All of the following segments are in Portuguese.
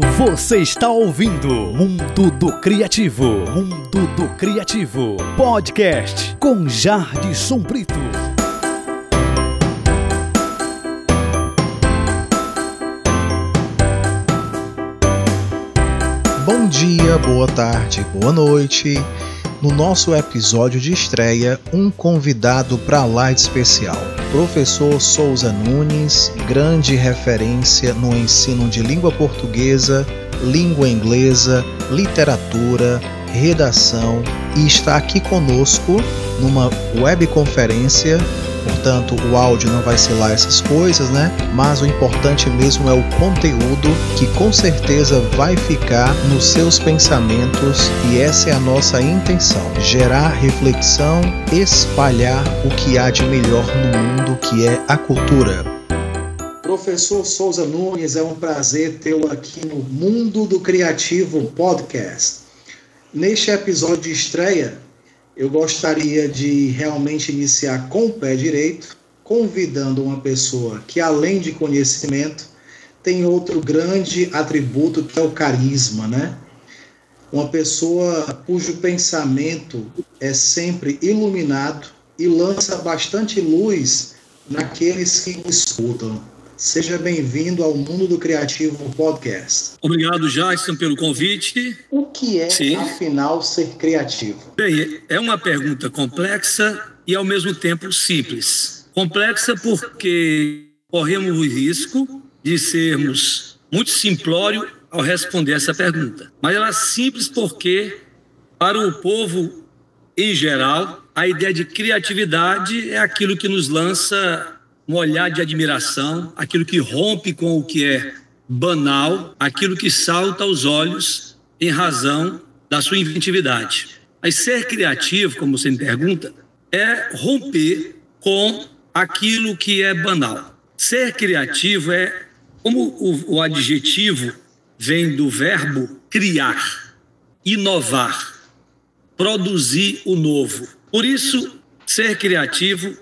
Você está ouvindo Mundo do Criativo, Mundo do Criativo, podcast com Jardson Brito. Bom dia, boa tarde, boa noite. No nosso episódio de estreia, um convidado para de especial. Professor Souza Nunes, grande referência no ensino de língua portuguesa, língua inglesa, literatura, redação e está aqui conosco numa webconferência Portanto, o áudio não vai ser lá essas coisas, né? Mas o importante mesmo é o conteúdo que com certeza vai ficar nos seus pensamentos e essa é a nossa intenção: gerar reflexão, espalhar o que há de melhor no mundo, que é a cultura. Professor Souza Nunes, é um prazer tê-lo aqui no Mundo do Criativo Podcast. Neste episódio de estreia, eu gostaria de realmente iniciar com o pé direito, convidando uma pessoa que, além de conhecimento, tem outro grande atributo que é o carisma, né? Uma pessoa cujo pensamento é sempre iluminado e lança bastante luz naqueles que escutam. Seja bem-vindo ao Mundo do Criativo Podcast. Obrigado, Jackson, pelo convite. O que é, Sim. afinal, ser criativo? Bem, é uma pergunta complexa e, ao mesmo tempo, simples. Complexa porque corremos o risco de sermos muito simplório ao responder essa pergunta. Mas ela é simples porque, para o povo em geral, a ideia de criatividade é aquilo que nos lança um olhar de admiração, aquilo que rompe com o que é banal, aquilo que salta aos olhos em razão da sua inventividade. Mas ser criativo, como você me pergunta, é romper com aquilo que é banal. Ser criativo é, como o, o adjetivo vem do verbo criar, inovar, produzir o novo. Por isso, ser criativo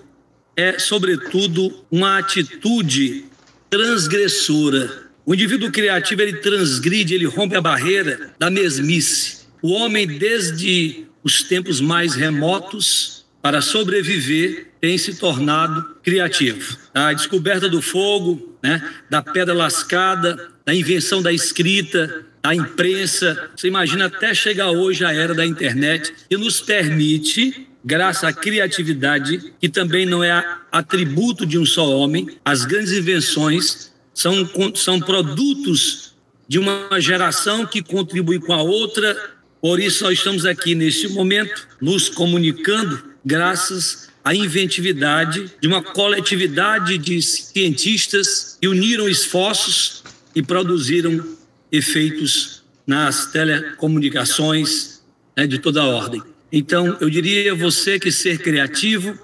é, sobretudo, uma atitude transgressora. O indivíduo criativo ele transgride, ele rompe a barreira da mesmice. O homem, desde os tempos mais remotos, para sobreviver, tem se tornado criativo. A descoberta do fogo, né, da pedra lascada, da invenção da escrita, da imprensa. Você imagina até chegar hoje a era da internet, que nos permite graças à criatividade, que também não é atributo de um só homem. As grandes invenções são, são produtos de uma geração que contribui com a outra. Por isso, nós estamos aqui neste momento nos comunicando graças à inventividade de uma coletividade de cientistas que uniram esforços e produziram efeitos nas telecomunicações né, de toda a ordem. Então, eu diria a você que ser criativo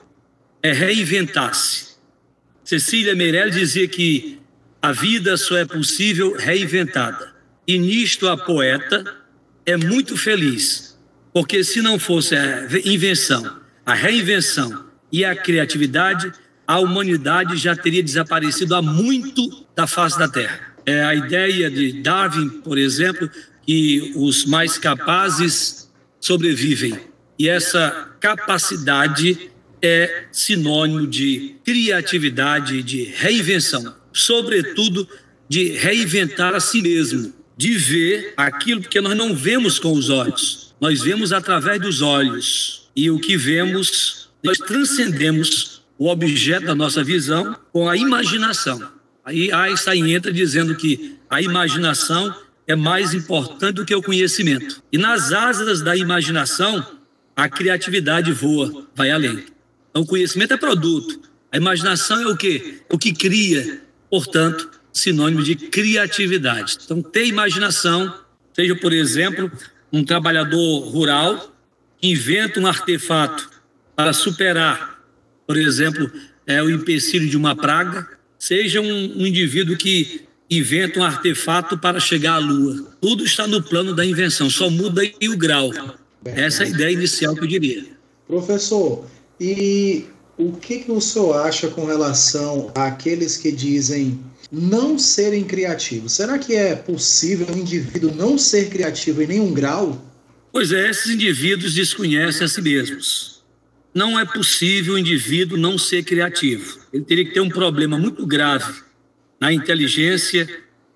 é reinventar-se. Cecília Meirelles dizia que a vida só é possível reinventada. E nisto a poeta é muito feliz, porque se não fosse a invenção, a reinvenção e a criatividade, a humanidade já teria desaparecido há muito da face da Terra. É a ideia de Darwin, por exemplo, que os mais capazes sobrevivem e essa capacidade é sinônimo de criatividade, de reinvenção, sobretudo de reinventar a si mesmo, de ver aquilo que nós não vemos com os olhos, nós vemos através dos olhos. E o que vemos, nós transcendemos o objeto da nossa visão com a imaginação. Aí Einstein entra dizendo que a imaginação é mais importante do que o conhecimento. E nas asas da imaginação, a criatividade voa, vai além. Então, o conhecimento é produto, a imaginação é o que? O que cria, portanto, sinônimo de criatividade. Então, ter imaginação, seja, por exemplo, um trabalhador rural que inventa um artefato para superar, por exemplo, é, o empecilho de uma praga, seja um, um indivíduo que inventa um artefato para chegar à Lua. Tudo está no plano da invenção, só muda aí o grau. Essa é a ideia inicial que eu diria. Professor, e o que, que o senhor acha com relação àqueles que dizem não serem criativos. Será que é possível um indivíduo não ser criativo em nenhum grau? Pois é, esses indivíduos desconhecem a si mesmos. Não é possível o indivíduo não ser criativo. Ele teria que ter um problema muito grave na inteligência,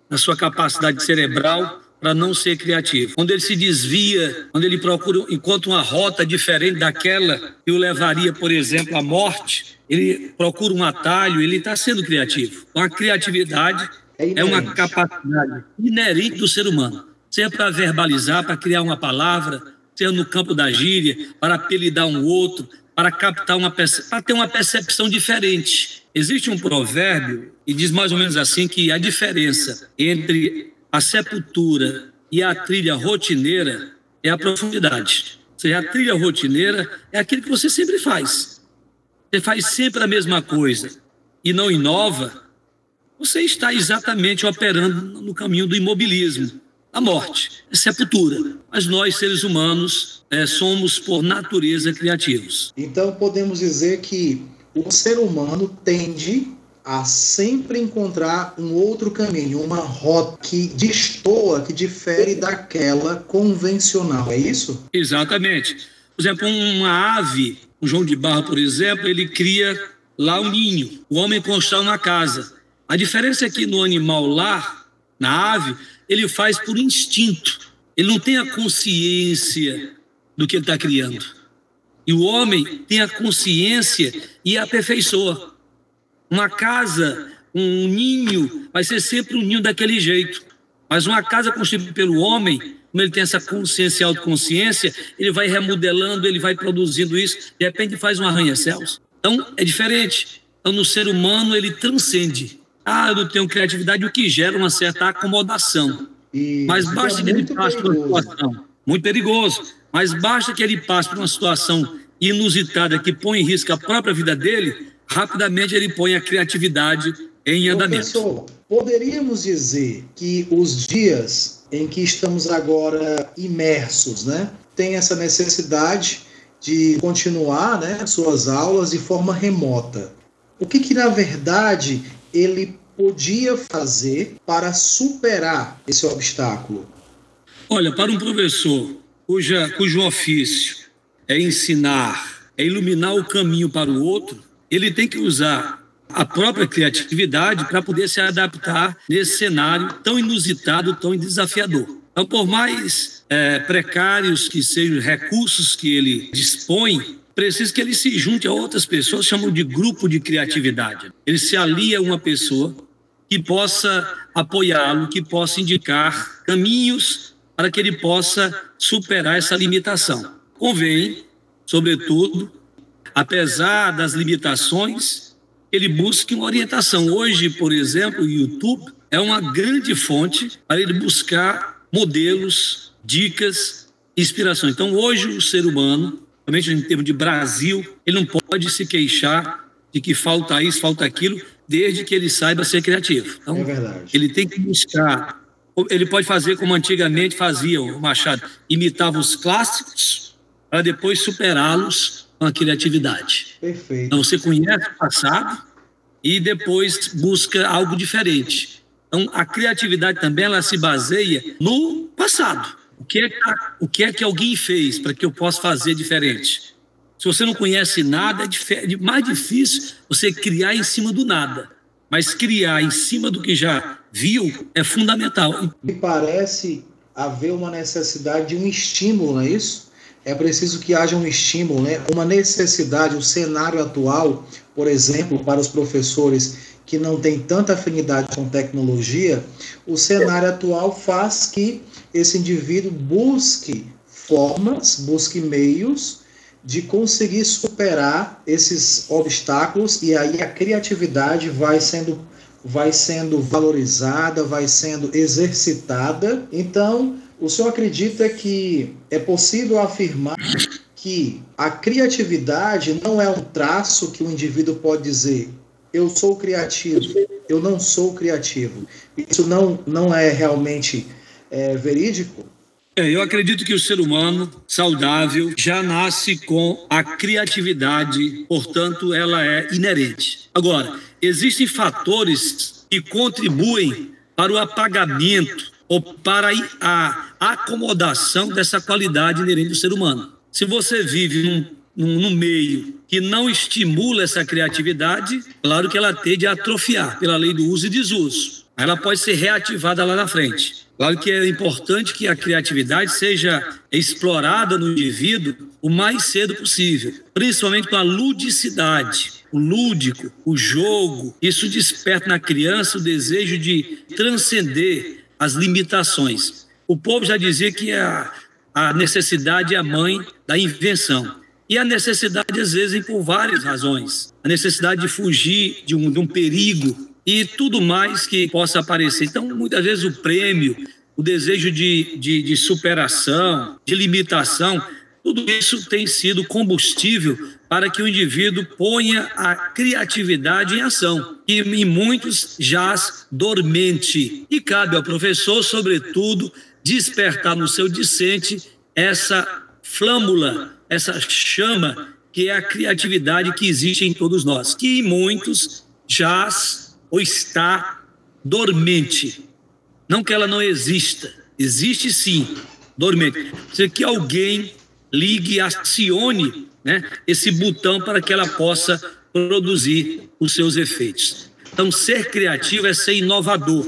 na sua capacidade cerebral para não ser criativo. Quando ele se desvia, quando ele procura, encontra uma rota diferente daquela que o levaria, por exemplo, à morte, ele procura um atalho, ele está sendo criativo. Então, a criatividade é, é uma capacidade inerente do ser humano. Seja para verbalizar, para criar uma palavra, seja no campo da gíria, para apelidar um outro, para captar uma para ter uma percepção diferente. Existe um provérbio e diz mais ou menos assim que a diferença entre a sepultura e a trilha rotineira é a profundidade. Ou seja, a trilha rotineira é aquilo que você sempre faz. Você faz sempre a mesma coisa e não inova, você está exatamente operando no caminho do imobilismo, a morte, a sepultura. Mas nós, seres humanos, é, somos, por natureza, criativos. Então, podemos dizer que o ser humano tende a sempre encontrar um outro caminho, uma rota que destoa, que difere daquela convencional, é isso? Exatamente. Por exemplo, uma ave, um João de Barro, por exemplo, ele cria lá um ninho, o homem constrói uma casa. A diferença é que no animal lá, na ave, ele faz por instinto, ele não tem a consciência do que ele está criando. E o homem tem a consciência e aperfeiçoa. Uma casa, um ninho, vai ser sempre um ninho daquele jeito. Mas uma casa construída pelo homem, como ele tem essa consciência e autoconsciência, ele vai remodelando, ele vai produzindo isso, de repente faz um arranha-céus. Então, é diferente. Então, no ser humano, ele transcende. Ah, eu não tenho criatividade, o que gera uma certa acomodação. E Mas basta é que ele passe por uma situação muito perigoso, mas basta que ele passe por uma situação inusitada que põe em risco a própria vida dele, rapidamente ele põe a criatividade em andamento. Professor, poderíamos dizer que os dias em que estamos agora imersos, né, tem essa necessidade de continuar, né, suas aulas de forma remota. O que que na verdade ele podia fazer para superar esse obstáculo? Olha, para um professor cuja, cujo ofício é ensinar, é iluminar o caminho para o outro, ele tem que usar a própria criatividade para poder se adaptar nesse cenário tão inusitado, tão desafiador. Então, por mais é, precários que sejam os recursos que ele dispõe, precisa que ele se junte a outras pessoas, chamam de grupo de criatividade. Ele se alia a uma pessoa que possa apoiá-lo, que possa indicar caminhos para que ele possa superar essa limitação. Convém, sobretudo, apesar das limitações, ele busque uma orientação. Hoje, por exemplo, o YouTube é uma grande fonte para ele buscar modelos, dicas, inspiração. Então, hoje, o ser humano, principalmente em termos de Brasil, ele não pode se queixar de que falta isso, falta aquilo, desde que ele saiba ser criativo. Então, é ele tem que buscar. Ele pode fazer como antigamente fazia o Machado, imitava os clássicos para depois superá-los com a criatividade. Perfeito. Então você conhece o passado e depois busca algo diferente. Então a criatividade também ela se baseia no passado. O que é que, o que, é que alguém fez para que eu possa fazer diferente? Se você não conhece nada, é mais difícil você criar em cima do nada. Mas criar em cima do que já viu é fundamental. Me parece haver uma necessidade de um estímulo, não é isso? É preciso que haja um estímulo, né? uma necessidade, o cenário atual, por exemplo, para os professores que não têm tanta afinidade com tecnologia, o cenário atual faz que esse indivíduo busque formas, busque meios de conseguir superar esses obstáculos e aí a criatividade vai sendo vai sendo valorizada, vai sendo exercitada. Então, o senhor acredita que é possível afirmar que a criatividade não é um traço que o indivíduo pode dizer eu sou criativo, eu não sou criativo. Isso não, não é realmente é, verídico? É, eu acredito que o ser humano saudável já nasce com a criatividade, portanto, ela é inerente. Agora, existem fatores que contribuem para o apagamento ou para a acomodação dessa qualidade inerente do ser humano. Se você vive num, num, meio que não estimula essa criatividade, claro que ela tende a atrofiar pela lei do uso e desuso. Ela pode ser reativada lá na frente. Claro que é importante que a criatividade seja explorada no indivíduo o mais cedo possível, principalmente com a ludicidade, o lúdico, o jogo. Isso desperta na criança o desejo de transcender as limitações. O povo já dizia que a, a necessidade é a mãe da invenção. E a necessidade, às vezes, por várias razões. A necessidade de fugir de um, de um perigo e tudo mais que possa aparecer. Então, muitas vezes, o prêmio, o desejo de, de, de superação, de limitação, tudo isso tem sido combustível para que o indivíduo ponha a criatividade em ação, que em muitos jaz dormente. E cabe ao professor, sobretudo, despertar no seu discente essa flâmula, essa chama que é a criatividade que existe em todos nós, que em muitos jaz ou está dormente. Não que ela não exista, existe sim, dormente. Precisa que alguém ligue, acione né, esse botão para que ela possa produzir os seus efeitos. Então, ser criativo é ser inovador.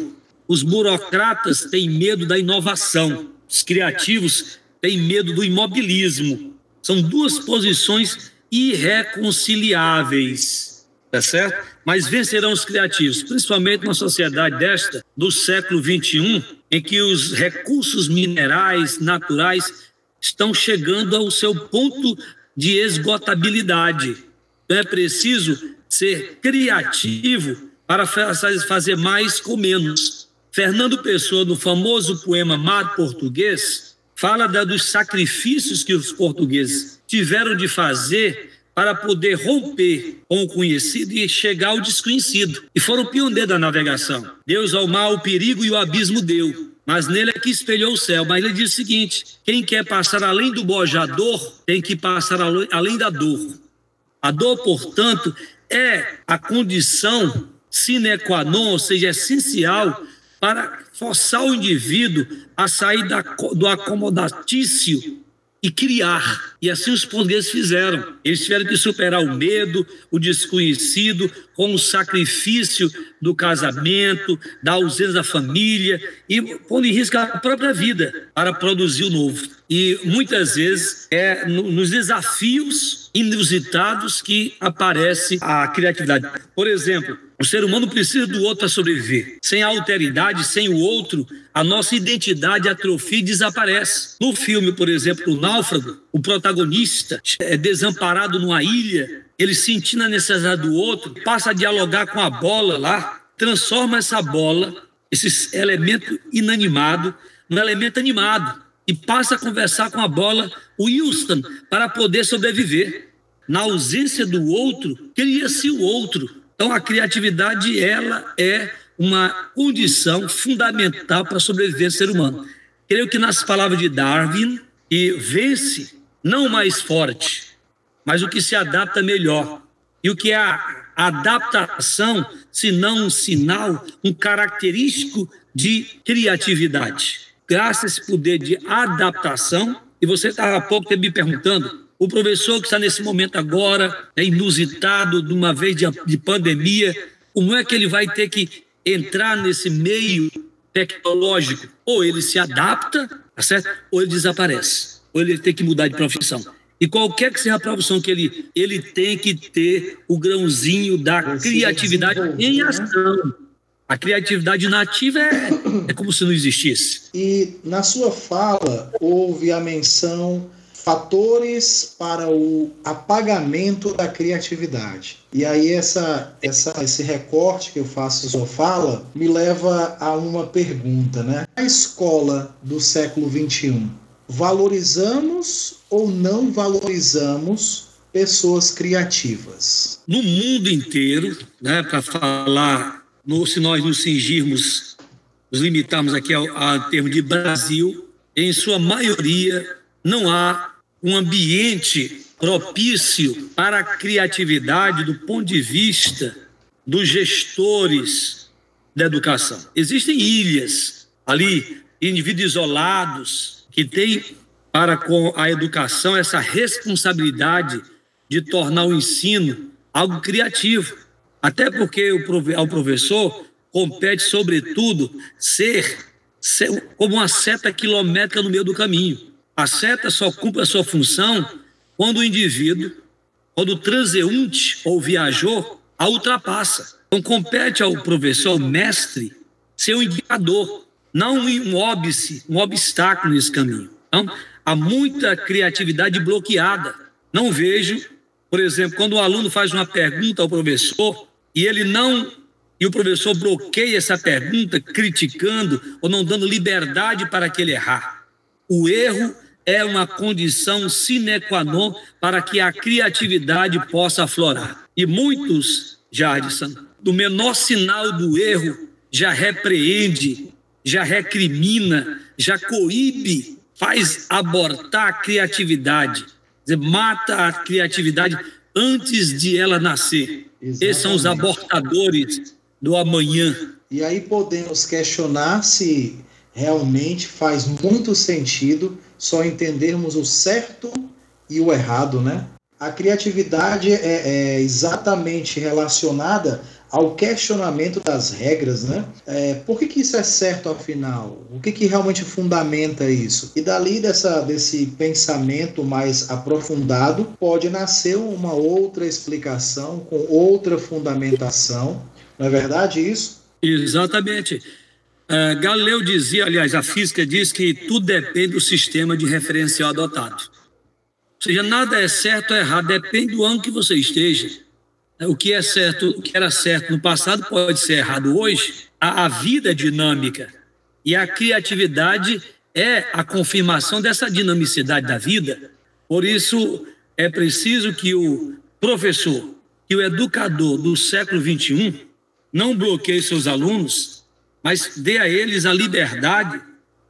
Os burocratas têm medo da inovação, os criativos têm medo do imobilismo. São duas posições irreconciliáveis tá certo? Mas vencerão os criativos, principalmente numa sociedade desta, do século 21, em que os recursos minerais naturais estão chegando ao seu ponto de esgotabilidade. Então é preciso ser criativo para fazer mais com menos. Fernando Pessoa, no famoso poema Mar Português, fala dos sacrifícios que os portugueses tiveram de fazer para poder romper com o conhecido e chegar ao desconhecido. E foram pioneiros da navegação. Deus ao mar o perigo e o abismo deu. Mas nele é que espelhou o céu. Mas ele diz o seguinte: quem quer passar além do bojador tem que passar além da dor. A dor, portanto, é a condição sine qua non, ou seja, essencial para forçar o indivíduo a sair da, do acomodatício e criar. E assim os portugueses fizeram. Eles tiveram que superar o medo, o desconhecido, com o sacrifício do casamento, da ausência da família e pondo em risco a própria vida para produzir o novo. E muitas vezes é nos desafios inusitados que aparece a criatividade. Por exemplo, o ser humano precisa do outro para sobreviver. Sem a alteridade, sem o outro, a nossa identidade atrofia e desaparece. No filme, por exemplo, O Náufrago, o protagonista é desamparado numa ilha, ele sentindo a necessidade do outro, passa a dialogar com a bola lá, transforma essa bola, esse elemento inanimado, num elemento animado e passa a conversar com a bola, o Houston, para poder sobreviver. Na ausência do outro, cria-se o outro então, a criatividade ela é uma condição fundamental para a sobrevivência do ser humano. Creio que nas palavras de Darwin, que vence não o mais forte, mas o que se adapta melhor. E o que é a adaptação, se não um sinal, um característico de criatividade. Graças a esse poder de adaptação, e você estava há pouco me perguntando o professor que está nesse momento agora, é inusitado, de uma vez de, de pandemia, como é que ele vai ter que entrar nesse meio tecnológico? Ou ele se adapta, tá certo? Ou ele desaparece. Ou ele tem que mudar de profissão. E qualquer que seja a profissão que ele, ele tem que ter o grãozinho da criatividade em ação. A criatividade nativa é, é como se não existisse. E na sua fala houve a menção fatores para o apagamento da criatividade. E aí essa, essa, esse recorte que eu faço sua fala me leva a uma pergunta, né? A escola do século XXI, valorizamos ou não valorizamos pessoas criativas? No mundo inteiro, né, para falar, no, se nós nos cingirmos, nos limitarmos aqui ao, ao termo de Brasil, em sua maioria não há um ambiente propício para a criatividade do ponto de vista dos gestores, da educação. Existem ilhas ali, indivíduos isolados, que têm para com a educação essa responsabilidade de tornar o ensino algo criativo. Até porque ao professor compete, sobretudo, ser, ser como uma seta quilométrica no meio do caminho. A seta só cumpre a sua função quando o indivíduo, quando o transeunte ou viajor a ultrapassa. Então, compete ao professor, ao mestre, ser um indicador, não um óbice, um obstáculo nesse caminho. Então, há muita criatividade bloqueada. Não vejo, por exemplo, quando o aluno faz uma pergunta ao professor e ele não e o professor bloqueia essa pergunta, criticando ou não dando liberdade para que ele errar. O erro é uma condição sine qua non para que a criatividade possa aflorar. E muitos, Jardison, do menor sinal do erro, já repreende, já recrimina, já coíbe, faz abortar a criatividade, mata a criatividade antes de ela nascer. Exatamente. Esses são os abortadores do amanhã. E aí podemos questionar se realmente faz muito sentido só entendermos o certo e o errado, né? A criatividade é, é exatamente relacionada ao questionamento das regras, né? É, por que, que isso é certo afinal? O que, que realmente fundamenta isso? E dali dessa, desse pensamento mais aprofundado pode nascer uma outra explicação com outra fundamentação não é verdade isso? Exatamente. Uh, Galileu dizia, aliás, a física diz que tudo depende do sistema de referencial adotado. Ou seja, nada é certo ou errado, depende do ângulo que você esteja. O que é certo, o que era certo no passado pode ser errado hoje. A, a vida é dinâmica e a criatividade é a confirmação dessa dinamicidade da vida. Por isso é preciso que o professor, que o educador do século 21 não bloqueie seus alunos, mas dê a eles a liberdade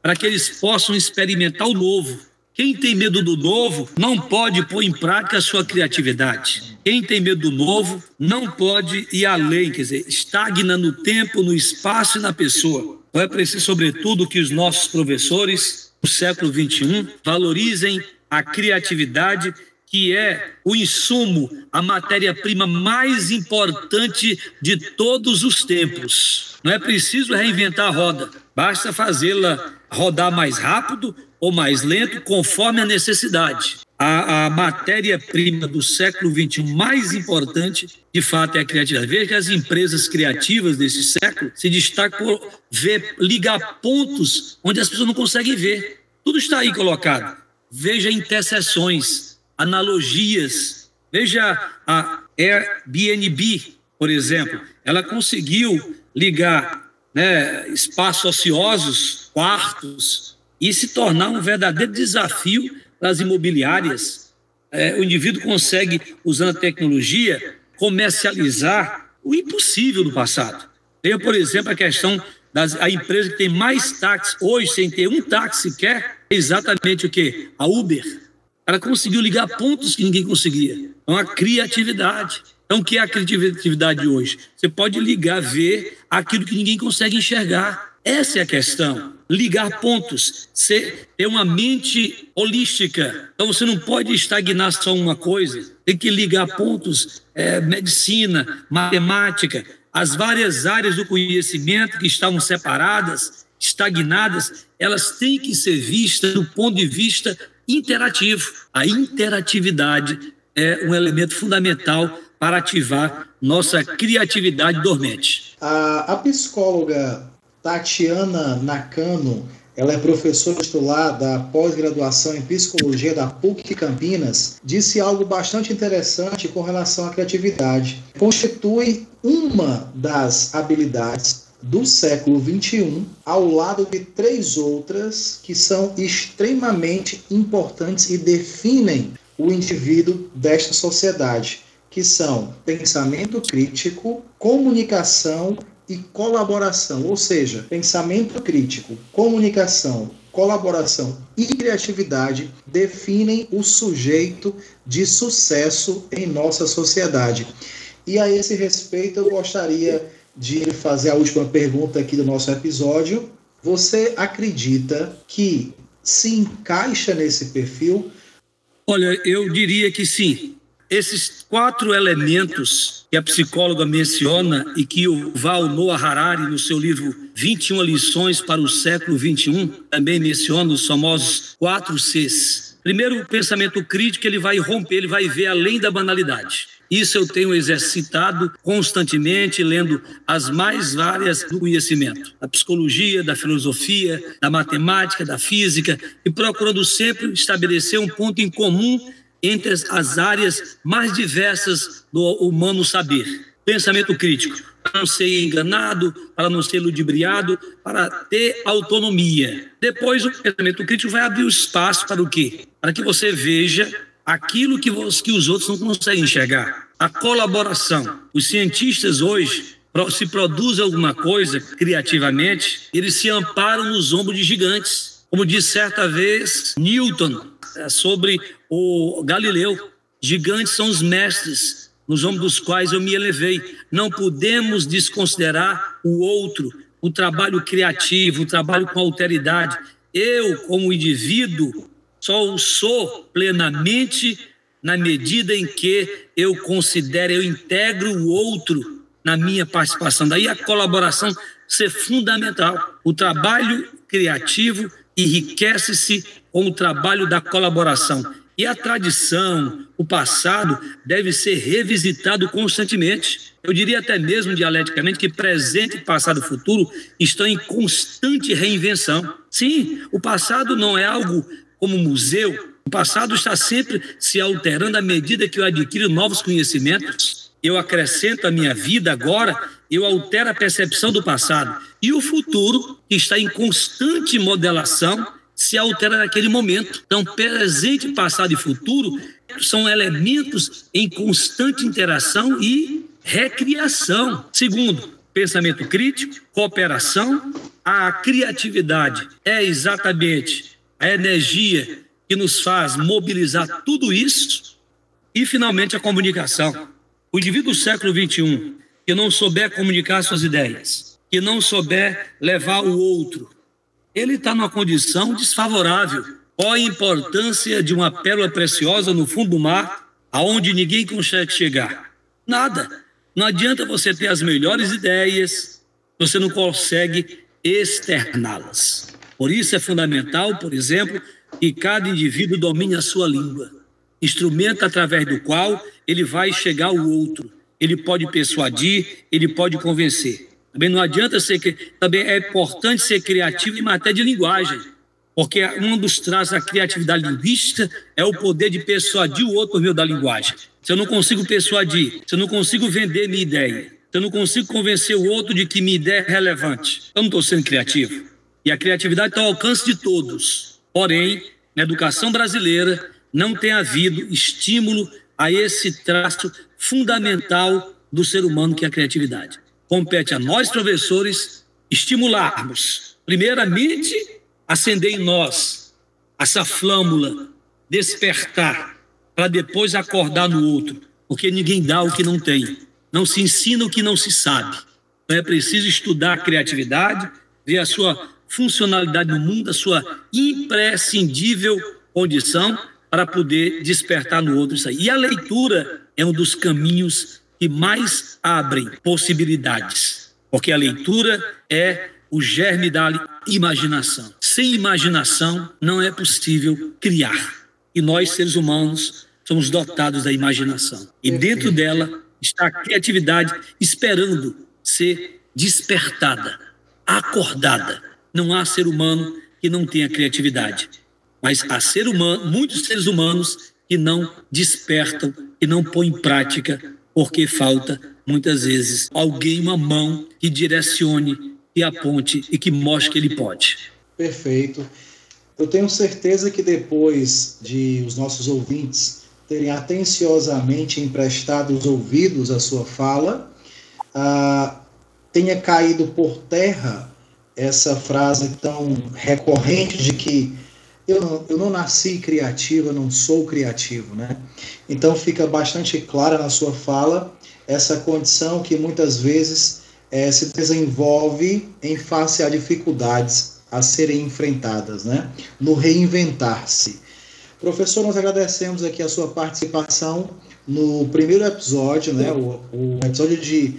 para que eles possam experimentar o novo. Quem tem medo do novo não pode pôr em prática a sua criatividade. Quem tem medo do novo não pode ir além, quer dizer, estagna no tempo, no espaço e na pessoa. Então é preciso, sobretudo, que os nossos professores do século XXI valorizem a criatividade que é o insumo, a matéria-prima mais importante de todos os tempos. Não é preciso reinventar a roda, basta fazê-la rodar mais rápido ou mais lento, conforme a necessidade. A, a matéria-prima do século XXI mais importante, de fato, é a criatividade. Veja que as empresas criativas desse século se destacam por ver, ligar pontos onde as pessoas não conseguem ver. Tudo está aí colocado. Veja interseções analogias. Veja a Airbnb, por exemplo, ela conseguiu ligar né, espaços ociosos, quartos, e se tornar um verdadeiro desafio para as imobiliárias. É, o indivíduo consegue, usando a tecnologia, comercializar o impossível do passado. Veja, por exemplo, a questão da empresa que tem mais táxi hoje, sem ter um táxi sequer, é exatamente o que? A Uber. Ela conseguiu ligar pontos que ninguém conseguia. Então, a criatividade. Então, o que é a criatividade hoje? Você pode ligar, ver aquilo que ninguém consegue enxergar. Essa é a questão. Ligar pontos, ser, ter uma mente holística. Então, você não pode estagnar só uma coisa. Tem que ligar pontos, é, medicina, matemática, as várias áreas do conhecimento que estavam separadas, estagnadas, elas têm que ser vistas do ponto de vista interativo. A interatividade é um elemento fundamental para ativar nossa criatividade dormente. A, a psicóloga Tatiana Nakano, ela é professora titular da pós-graduação em psicologia da PUC Campinas, disse algo bastante interessante com relação à criatividade. Constitui uma das habilidades do século XXI, ao lado de três outras que são extremamente importantes e definem o indivíduo desta sociedade, que são pensamento crítico, comunicação e colaboração, ou seja, pensamento crítico, comunicação, colaboração e criatividade definem o sujeito de sucesso em nossa sociedade. E a esse respeito eu gostaria de fazer a última pergunta aqui do nosso episódio. Você acredita que se encaixa nesse perfil? Olha, eu diria que sim. Esses quatro elementos que a psicóloga menciona e que o Val Noah Harari, no seu livro 21 lições para o século 21, também menciona os famosos quatro Cs. Primeiro, o pensamento crítico, ele vai romper, ele vai ver além da banalidade. Isso eu tenho exercitado constantemente, lendo as mais várias do conhecimento, da psicologia, da filosofia, da matemática, da física, e procurando sempre estabelecer um ponto em comum entre as áreas mais diversas do humano saber. Pensamento crítico, para não ser enganado, para não ser ludibriado, para ter autonomia. Depois, o pensamento crítico vai abrir o espaço para o quê? Para que você veja aquilo que, os, que os outros não conseguem enxergar. A colaboração. Os cientistas hoje, se produzem alguma coisa criativamente, eles se amparam nos ombros de gigantes. Como disse certa vez Newton é, sobre o Galileu: gigantes são os mestres nos ombros dos quais eu me elevei. Não podemos desconsiderar o outro, o trabalho criativo, o trabalho com alteridade. Eu, como indivíduo, só o sou plenamente na medida em que eu considero, eu integro o outro na minha participação. Daí a colaboração ser fundamental. O trabalho criativo enriquece-se com o trabalho da colaboração. E a tradição, o passado, deve ser revisitado constantemente. Eu diria até mesmo dialeticamente que presente, passado e futuro estão em constante reinvenção. Sim, o passado não é algo como museu, o passado está sempre se alterando à medida que eu adquiro novos conhecimentos. Eu acrescento à minha vida agora, eu altero a percepção do passado. E o futuro, que está em constante modelação, se altera naquele momento. Então, presente, passado e futuro são elementos em constante interação e recriação. Segundo, pensamento crítico, cooperação, a criatividade é exatamente a energia que nos faz mobilizar tudo isso e, finalmente, a comunicação. O indivíduo do século XXI que não souber comunicar suas ideias, que não souber levar o outro, ele está numa condição desfavorável. Qual a importância de uma pérola preciosa no fundo do mar, aonde ninguém consegue chegar? Nada. Não adianta você ter as melhores ideias, você não consegue externá-las. Por isso é fundamental, por exemplo, que cada indivíduo domine a sua língua, instrumento através do qual ele vai chegar ao outro. Ele pode persuadir, ele pode convencer. Também não adianta ser também é importante ser criativo em matéria de linguagem, porque um dos traços da criatividade linguística é o poder de persuadir o outro por meio da linguagem. Se eu não consigo persuadir, se eu não consigo vender minha ideia, se eu não consigo convencer o outro de que minha ideia é relevante, eu não estou sendo criativo. E a criatividade está ao alcance de todos. Porém, na educação brasileira, não tem havido estímulo a esse traço fundamental do ser humano, que é a criatividade. Compete a nós, professores, estimularmos, primeiramente, acender em nós essa flâmula, despertar, para depois acordar no outro, porque ninguém dá o que não tem, não se ensina o que não se sabe. Então é preciso estudar a criatividade, ver a sua funcionalidade no mundo, a sua imprescindível condição para poder despertar no outro isso aí. E a leitura é um dos caminhos que mais abrem possibilidades, porque a leitura é o germe da imaginação. Sem imaginação não é possível criar. E nós, seres humanos, somos dotados da imaginação. E dentro dela está a criatividade esperando ser despertada, acordada não há ser humano que não tenha criatividade. Mas há ser humano, muitos seres humanos que não despertam, que não põem em prática, porque falta, muitas vezes, alguém, uma mão que direcione, que aponte e que mostre que ele pode. Perfeito. Eu tenho certeza que depois de os nossos ouvintes terem atenciosamente emprestado os ouvidos à sua fala, ah, tenha caído por terra essa frase tão recorrente de que eu não, eu não nasci criativo, eu não sou criativo, né? Então fica bastante clara na sua fala essa condição que muitas vezes é, se desenvolve em face a dificuldades a serem enfrentadas, né? No reinventar-se. Professor, nós agradecemos aqui a sua participação no primeiro episódio, né? O, o episódio de,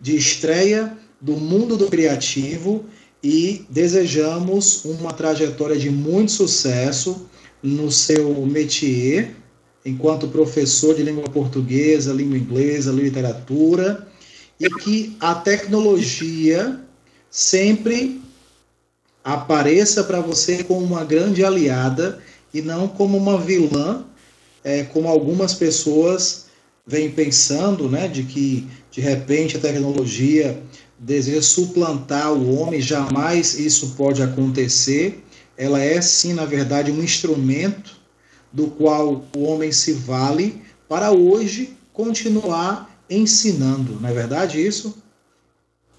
de estreia do mundo do criativo e desejamos uma trajetória de muito sucesso no seu métier, enquanto professor de língua portuguesa, língua inglesa, literatura, e que a tecnologia sempre apareça para você como uma grande aliada e não como uma vilã, é, como algumas pessoas vêm pensando, né, de que de repente a tecnologia deseja suplantar o homem, jamais isso pode acontecer. Ela é sim, na verdade, um instrumento do qual o homem se vale para hoje continuar ensinando, não é verdade isso?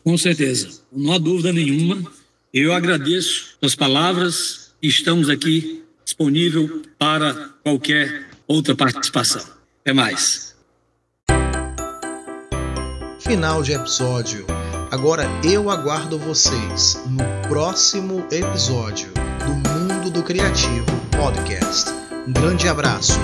Com certeza, não há dúvida nenhuma. Eu agradeço as palavras e estamos aqui disponível para qualquer outra participação. Até mais. Final de episódio. Agora eu aguardo vocês no próximo episódio do Mundo do Criativo Podcast. Um grande abraço.